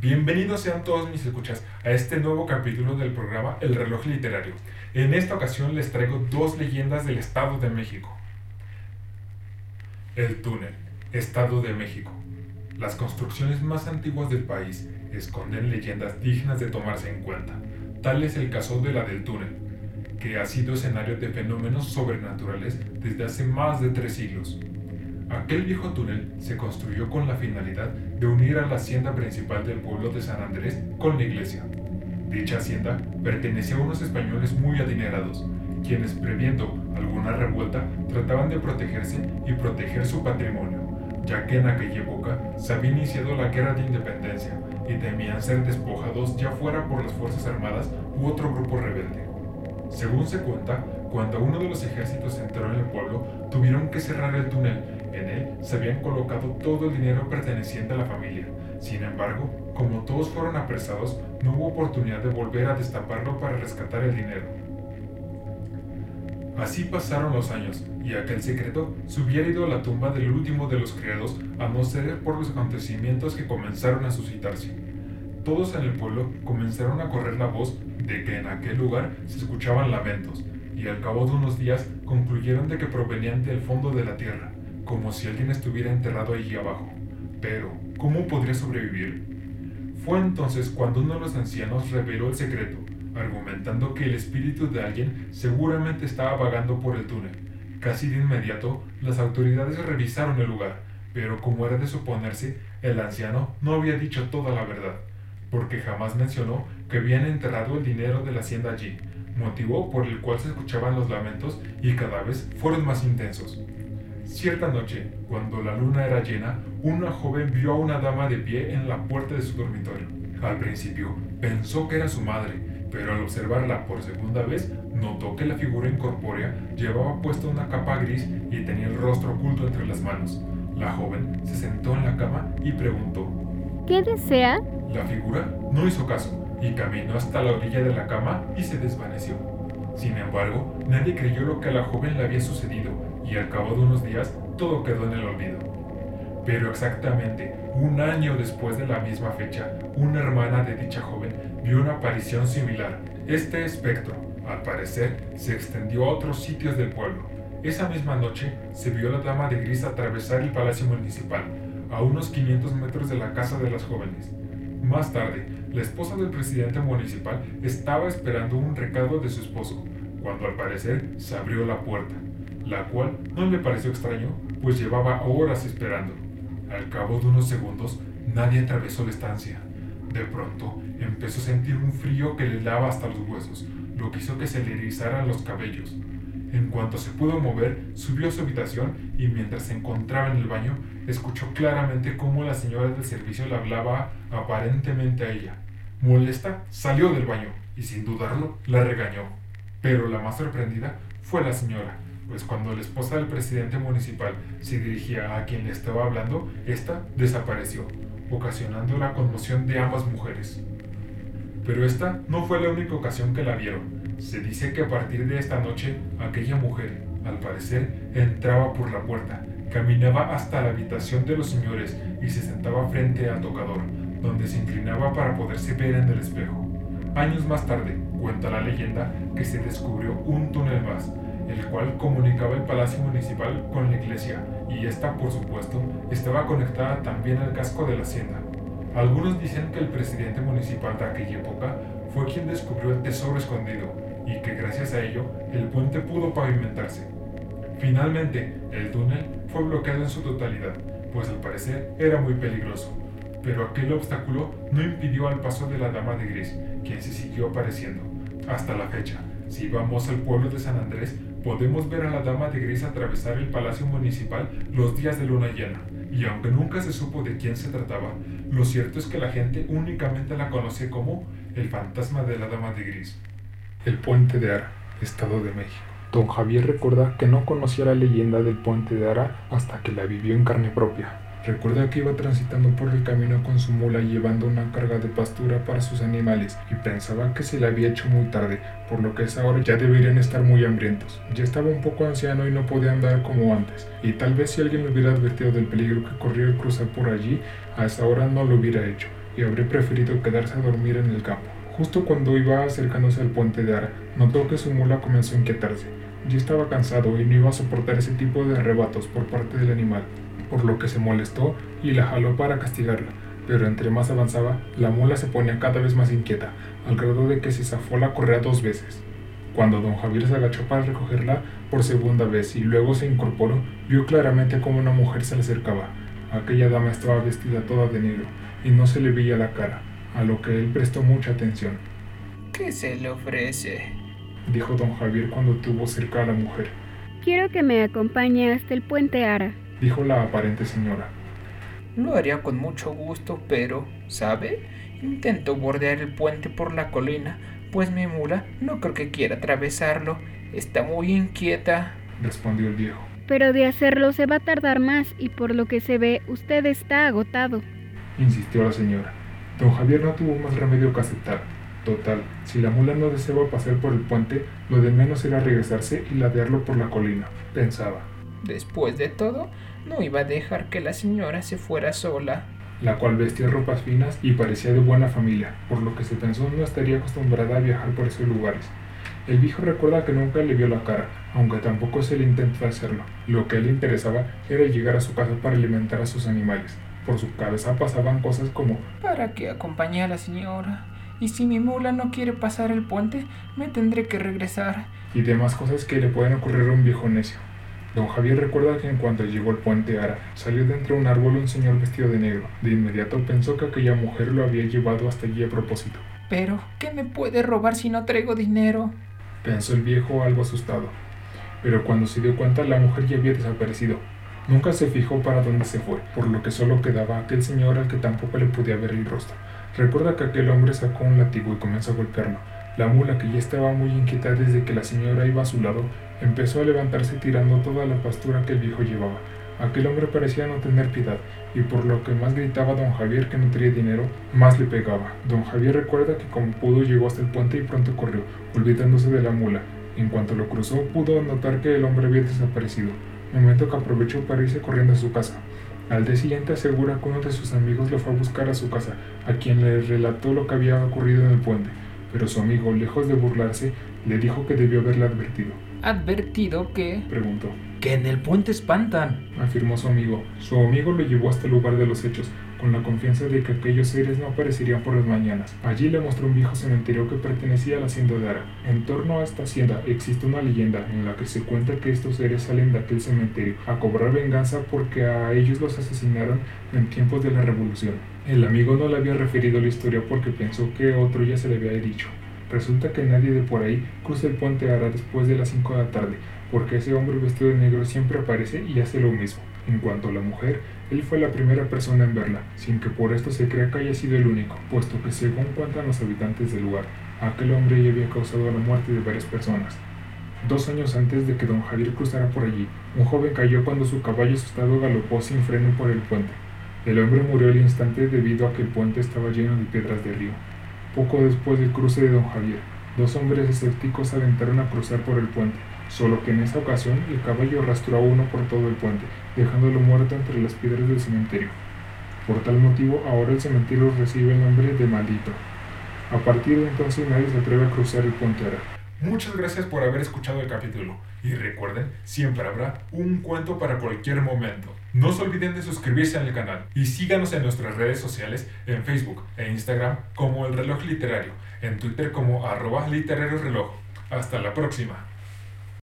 Bienvenidos sean todos mis escuchas a este nuevo capítulo del programa El reloj literario. En esta ocasión les traigo dos leyendas del Estado de México. El túnel, Estado de México. Las construcciones más antiguas del país esconden leyendas dignas de tomarse en cuenta. Tal es el caso de la del túnel, que ha sido escenario de fenómenos sobrenaturales desde hace más de tres siglos. Aquel viejo túnel se construyó con la finalidad de unir a la hacienda principal del pueblo de San Andrés con la iglesia. Dicha hacienda pertenecía a unos españoles muy adinerados, quienes previendo alguna revuelta trataban de protegerse y proteger su patrimonio, ya que en aquella época se había iniciado la guerra de independencia y temían ser despojados ya fuera por las Fuerzas Armadas u otro grupo rebelde. Según se cuenta, cuando uno de los ejércitos entró en el pueblo, tuvieron que cerrar el túnel. En él se habían colocado todo el dinero perteneciente a la familia. Sin embargo, como todos fueron apresados, no hubo oportunidad de volver a destaparlo para rescatar el dinero. Así pasaron los años, y aquel secreto se hubiera ido a la tumba del último de los criados a no ser por los acontecimientos que comenzaron a suscitarse. Todos en el pueblo comenzaron a correr la voz de que en aquel lugar se escuchaban lamentos, y al cabo de unos días concluyeron de que provenían del fondo de la tierra, como si alguien estuviera enterrado allí abajo. Pero, ¿cómo podría sobrevivir? Fue entonces cuando uno de los ancianos reveló el secreto, argumentando que el espíritu de alguien seguramente estaba vagando por el túnel. Casi de inmediato, las autoridades revisaron el lugar, pero como era de suponerse, el anciano no había dicho toda la verdad, porque jamás mencionó que habían enterrado el dinero de la hacienda allí, motivo por el cual se escuchaban los lamentos y cada vez fueron más intensos. Cierta noche, cuando la luna era llena, una joven vio a una dama de pie en la puerta de su dormitorio. Al principio pensó que era su madre, pero al observarla por segunda vez, notó que la figura incorpórea llevaba puesta una capa gris y tenía el rostro oculto entre las manos. La joven se sentó en la cama y preguntó, ¿Qué desea? La figura no hizo caso y caminó hasta la orilla de la cama y se desvaneció. Sin embargo, nadie creyó lo que a la joven le había sucedido y al cabo de unos días todo quedó en el olvido. Pero exactamente un año después de la misma fecha, una hermana de dicha joven vio una aparición similar. Este espectro, al parecer, se extendió a otros sitios del pueblo. Esa misma noche se vio a la dama de gris atravesar el palacio municipal, a unos 500 metros de la casa de las jóvenes. Más tarde, la esposa del presidente municipal estaba esperando un recado de su esposo, cuando al parecer se abrió la puerta, la cual no le pareció extraño, pues llevaba horas esperando. Al cabo de unos segundos, nadie atravesó la estancia. De pronto, empezó a sentir un frío que le daba hasta los huesos, lo que hizo que se le erizaran los cabellos. En cuanto se pudo mover, subió a su habitación y mientras se encontraba en el baño, escuchó claramente cómo la señora del servicio le hablaba aparentemente a ella. Molesta, salió del baño y sin dudarlo, la regañó. Pero la más sorprendida fue la señora, pues cuando la esposa del presidente municipal se dirigía a quien le estaba hablando, ésta desapareció, ocasionando la conmoción de ambas mujeres. Pero esta no fue la única ocasión que la vieron. Se dice que a partir de esta noche, aquella mujer, al parecer, entraba por la puerta, caminaba hasta la habitación de los señores y se sentaba frente al tocador, donde se inclinaba para poderse ver en el espejo. Años más tarde, cuenta la leyenda que se descubrió un túnel más, el cual comunicaba el palacio municipal con la iglesia, y esta, por supuesto, estaba conectada también al casco de la hacienda. Algunos dicen que el presidente municipal de aquella época fue quien descubrió el tesoro escondido, y que gracias a ello el puente pudo pavimentarse. Finalmente, el túnel fue bloqueado en su totalidad, pues al parecer era muy peligroso, pero aquel obstáculo no impidió al paso de la dama de gris, quien se siguió apareciendo. Hasta la fecha, si vamos al pueblo de San Andrés, podemos ver a la dama de gris atravesar el palacio municipal los días de luna llena, y aunque nunca se supo de quién se trataba, lo cierto es que la gente únicamente la conoce como el fantasma de la dama de gris. El puente de Ara, Estado de México. Don Javier recuerda que no conocía la leyenda del puente de Ara hasta que la vivió en carne propia. Recuerda que iba transitando por el camino con su mula llevando una carga de pastura para sus animales y pensaba que se le había hecho muy tarde, por lo que a esa hora ya deberían estar muy hambrientos. Ya estaba un poco anciano y no podía andar como antes, y tal vez si alguien le hubiera advertido del peligro que corría al cruzar por allí, a esa hora no lo hubiera hecho y habría preferido quedarse a dormir en el campo. Justo cuando iba acercándose al puente de Ara, notó que su mula comenzó a inquietarse. Ya estaba cansado y no iba a soportar ese tipo de arrebatos por parte del animal, por lo que se molestó y la jaló para castigarla. Pero entre más avanzaba, la mula se ponía cada vez más inquieta, al grado de que se zafó la correa dos veces. Cuando don Javier se agachó para recogerla por segunda vez y luego se incorporó, vio claramente cómo una mujer se le acercaba. Aquella dama estaba vestida toda de negro y no se le veía la cara, a lo que él prestó mucha atención. ¿Qué se le ofrece? dijo don Javier cuando tuvo cerca a la mujer. Quiero que me acompañe hasta el puente Ara, dijo la aparente señora. Lo haría con mucho gusto, pero, ¿sabe? Intento bordear el puente por la colina, pues mi mula no creo que quiera atravesarlo. Está muy inquieta, respondió el viejo. Pero de hacerlo se va a tardar más y por lo que se ve usted está agotado, insistió la señora. Don Javier no tuvo más remedio que aceptar. Total, si la mula no deseaba pasar por el puente, lo de menos era regresarse y ladearlo por la colina, pensaba. Después de todo, no iba a dejar que la señora se fuera sola. La cual vestía ropas finas y parecía de buena familia, por lo que se pensó no estaría acostumbrada a viajar por esos lugares. El viejo recuerda que nunca le vio la cara, aunque tampoco se le intentó hacerlo. Lo que a él le interesaba era llegar a su casa para alimentar a sus animales. Por su cabeza pasaban cosas como ¿Para qué acompañé a la señora? Y si mi mula no quiere pasar el puente, me tendré que regresar. Y demás cosas que le pueden ocurrir a un viejo necio. Don Javier recuerda que en cuanto llegó al puente Ara, salió de entre un árbol un señor vestido de negro. De inmediato pensó que aquella mujer lo había llevado hasta allí a propósito. Pero, ¿qué me puede robar si no traigo dinero? Pensó el viejo algo asustado. Pero cuando se dio cuenta la mujer ya había desaparecido. Nunca se fijó para dónde se fue, por lo que solo quedaba aquel señor al que tampoco le podía ver el rostro. Recuerda que aquel hombre sacó un látigo y comenzó a golpearlo. La mula, que ya estaba muy inquieta desde que la señora iba a su lado, empezó a levantarse tirando toda la pastura que el viejo llevaba. Aquel hombre parecía no tener piedad, y por lo que más gritaba don Javier que no tenía dinero, más le pegaba. Don Javier recuerda que como pudo llegó hasta el puente y pronto corrió, olvidándose de la mula. En cuanto lo cruzó, pudo notar que el hombre había desaparecido momento que aprovechó para irse corriendo a su casa. Al día siguiente asegura que uno de sus amigos lo fue a buscar a su casa, a quien le relató lo que había ocurrido en el puente, pero su amigo, lejos de burlarse, le dijo que debió haberle advertido. ¿Advertido qué? preguntó. Que en el puente espantan, afirmó su amigo. Su amigo lo llevó hasta el lugar de los hechos, con la confianza de que aquellos seres no aparecerían por las mañanas. Allí le mostró un viejo cementerio que pertenecía a la hacienda de Ara. En torno a esta hacienda existe una leyenda en la que se cuenta que estos seres salen de aquel cementerio a cobrar venganza porque a ellos los asesinaron en tiempos de la revolución. El amigo no le había referido la historia porque pensó que otro ya se le había dicho. Resulta que nadie de por ahí cruza el puente Ara después de las 5 de la tarde, porque ese hombre vestido de negro siempre aparece y hace lo mismo. En cuanto a la mujer, él fue la primera persona en verla, sin que por esto se crea que haya sido el único, puesto que según cuentan los habitantes del lugar, aquel hombre ya había causado la muerte de varias personas. Dos años antes de que don Javier cruzara por allí, un joven cayó cuando su caballo asustado galopó sin freno por el puente. El hombre murió al instante debido a que el puente estaba lleno de piedras de río. Poco después del cruce de don Javier, dos hombres escépticos aventaron a cruzar por el puente, solo que en esa ocasión el caballo arrastró a uno por todo el puente, dejándolo muerto entre las piedras del cementerio. Por tal motivo, ahora el cementerio recibe el nombre de Maldito. A partir de entonces nadie se atreve a cruzar el puente. Muchas gracias por haber escuchado el capítulo y recuerden, siempre habrá un cuento para cualquier momento. No se olviden de suscribirse al canal y síganos en nuestras redes sociales en Facebook e Instagram como El Reloj Literario, en Twitter como arroba literario reloj. Hasta la próxima.